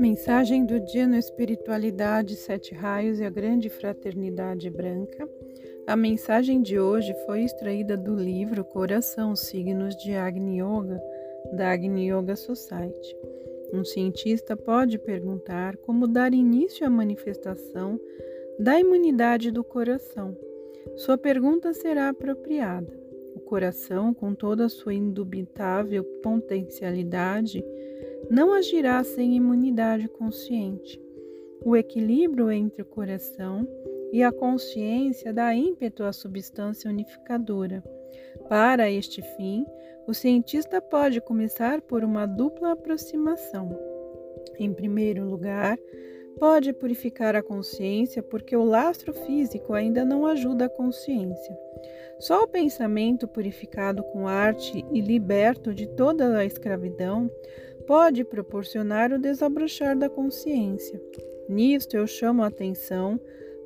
Mensagem do dia no Espiritualidade Sete Raios e a Grande Fraternidade Branca. A mensagem de hoje foi extraída do livro Coração Signos de Agni Yoga, da Agni Yoga Society. Um cientista pode perguntar como dar início à manifestação da imunidade do coração. Sua pergunta será apropriada. O coração, com toda a sua indubitável potencialidade, não agirá sem imunidade consciente. O equilíbrio entre o coração e a consciência dá ímpeto à substância unificadora. Para este fim, o cientista pode começar por uma dupla aproximação. Em primeiro lugar, pode purificar a consciência porque o lastro físico ainda não ajuda a consciência. Só o pensamento purificado com arte e liberto de toda a escravidão pode proporcionar o desabrochar da consciência. Nisto eu chamo a atenção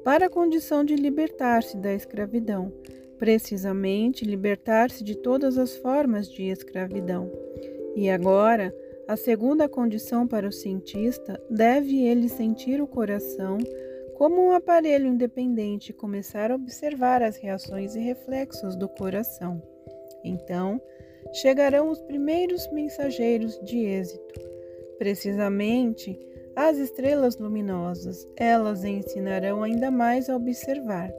para a condição de libertar-se da escravidão, precisamente libertar-se de todas as formas de escravidão. E agora, a segunda condição para o cientista deve ele sentir o coração como um aparelho independente e começar a observar as reações e reflexos do coração. Então, chegarão os primeiros mensageiros de êxito. Precisamente, as estrelas luminosas, elas ensinarão ainda mais a observar.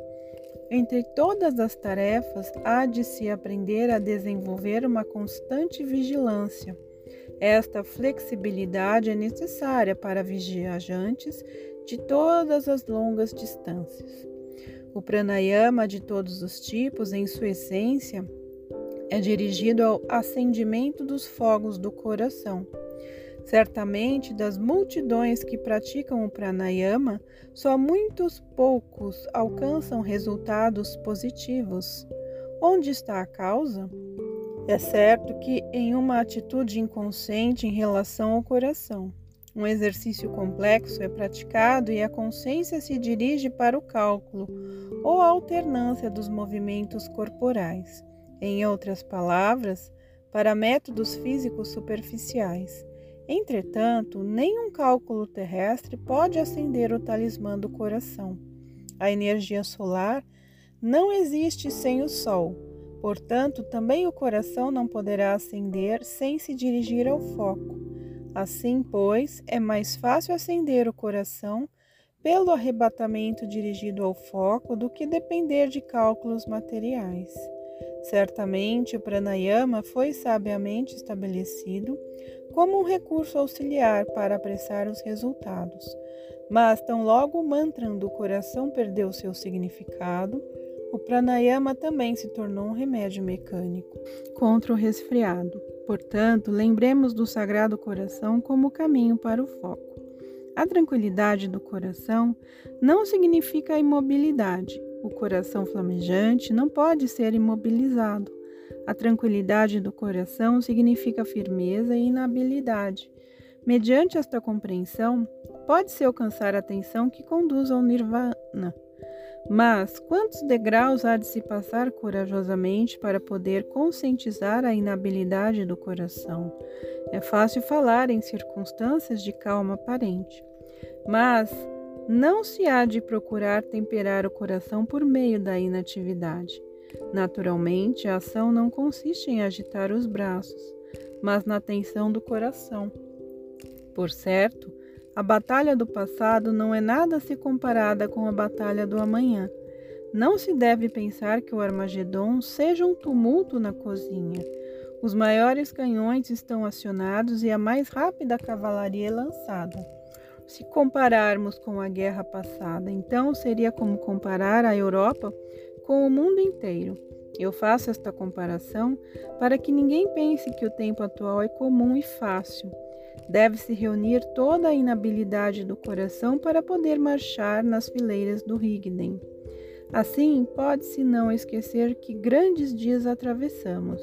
Entre todas as tarefas, há de se aprender a desenvolver uma constante vigilância. Esta flexibilidade é necessária para viajantes de todas as longas distâncias. O pranayama de todos os tipos, em sua essência, é dirigido ao acendimento dos fogos do coração. Certamente, das multidões que praticam o pranayama, só muitos poucos alcançam resultados positivos. Onde está a causa? É certo que em uma atitude inconsciente em relação ao coração. Um exercício complexo é praticado e a consciência se dirige para o cálculo ou a alternância dos movimentos corporais. Em outras palavras, para métodos físicos superficiais. Entretanto, nenhum cálculo terrestre pode acender o talismã do coração. A energia solar não existe sem o Sol, portanto, também o coração não poderá acender sem se dirigir ao foco. Assim, pois, é mais fácil acender o coração pelo arrebatamento dirigido ao foco do que depender de cálculos materiais. Certamente, o pranayama foi sabiamente estabelecido como um recurso auxiliar para apressar os resultados. Mas, tão logo o mantra do coração perdeu seu significado, o pranayama também se tornou um remédio mecânico contra o resfriado. Portanto, lembremos do Sagrado Coração como caminho para o foco. A tranquilidade do coração não significa imobilidade. O coração flamejante não pode ser imobilizado. A tranquilidade do coração significa firmeza e inabilidade. Mediante esta compreensão, pode-se alcançar a atenção que conduz ao nirvana. Mas quantos degraus há de se passar corajosamente para poder conscientizar a inabilidade do coração? É fácil falar em circunstâncias de calma aparente, mas não se há de procurar temperar o coração por meio da inatividade. Naturalmente, a ação não consiste em agitar os braços, mas na tensão do coração. Por certo, a batalha do passado não é nada se comparada com a batalha do amanhã. Não se deve pensar que o Armagedon seja um tumulto na cozinha. Os maiores canhões estão acionados e a mais rápida cavalaria é lançada. Se compararmos com a guerra passada, então seria como comparar a Europa com o mundo inteiro. Eu faço esta comparação para que ninguém pense que o tempo atual é comum e fácil. Deve-se reunir toda a inabilidade do coração para poder marchar nas fileiras do Rigden. Assim, pode-se não esquecer que grandes dias atravessamos.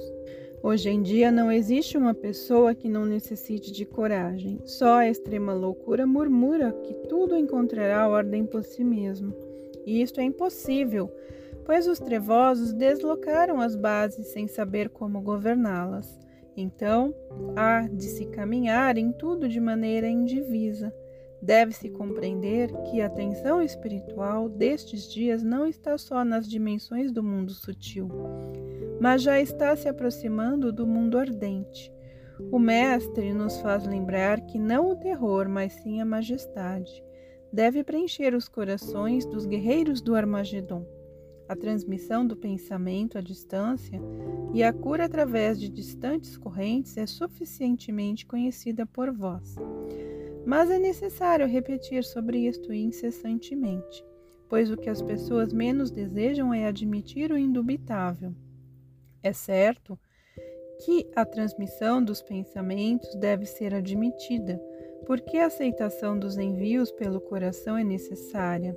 Hoje em dia não existe uma pessoa que não necessite de coragem. Só a extrema loucura murmura que tudo encontrará ordem por si mesmo. E isto é impossível, pois os trevosos deslocaram as bases sem saber como governá-las. Então, há de se caminhar em tudo de maneira indivisa. Deve-se compreender que a tensão espiritual destes dias não está só nas dimensões do mundo sutil, mas já está se aproximando do mundo ardente. O Mestre nos faz lembrar que não o terror, mas sim a majestade, deve preencher os corações dos guerreiros do Armagedon. A transmissão do pensamento à distância e a cura através de distantes correntes é suficientemente conhecida por vós. Mas é necessário repetir sobre isto incessantemente, pois o que as pessoas menos desejam é admitir o indubitável. É certo que a transmissão dos pensamentos deve ser admitida, porque a aceitação dos envios pelo coração é necessária.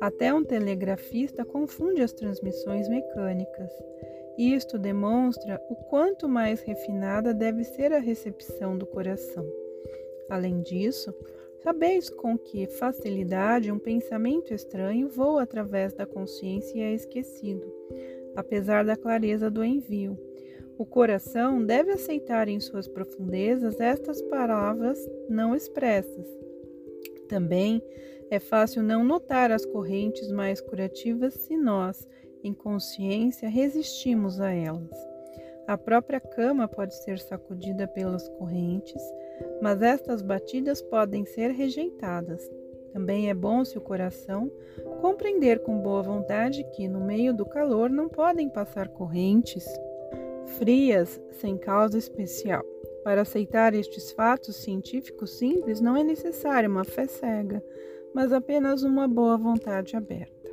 Até um telegrafista confunde as transmissões mecânicas. Isto demonstra o quanto mais refinada deve ser a recepção do coração. Além disso, sabeis com que facilidade um pensamento estranho voa através da consciência e é esquecido, apesar da clareza do envio. O coração deve aceitar em suas profundezas estas palavras não expressas. Também é fácil não notar as correntes mais curativas se nós, em consciência, resistimos a elas. A própria cama pode ser sacudida pelas correntes, mas estas batidas podem ser rejeitadas. Também é bom se o coração compreender com boa vontade que, no meio do calor, não podem passar correntes frias sem causa especial. Para aceitar estes fatos científicos simples, não é necessária uma fé cega, mas apenas uma boa vontade aberta.